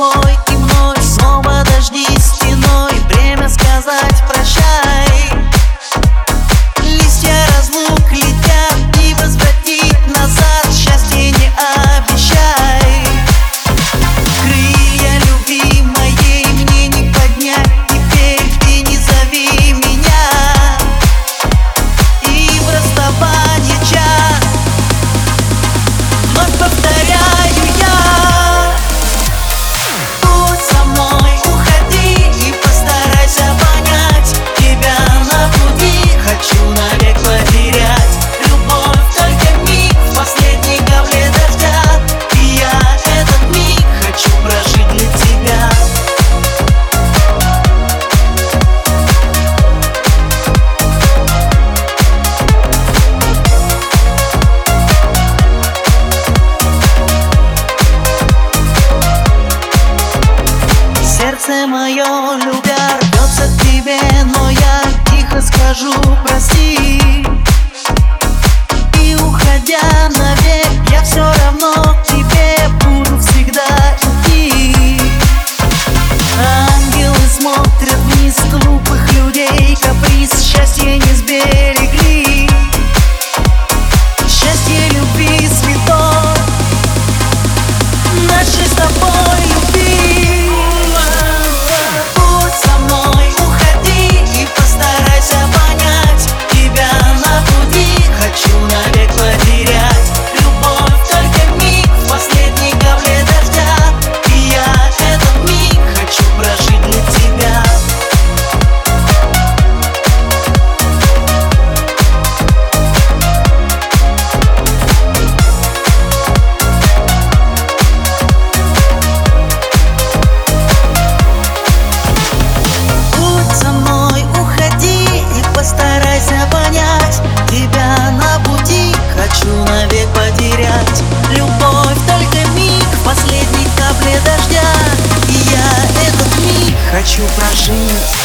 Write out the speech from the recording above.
boy. Мое, любя, рвется к тебе Но я тихо скажу прости И уходя навек, постарайся понять Тебя на пути хочу навек потерять. Любовь только миг в последней дождя. И я этот миг хочу прожить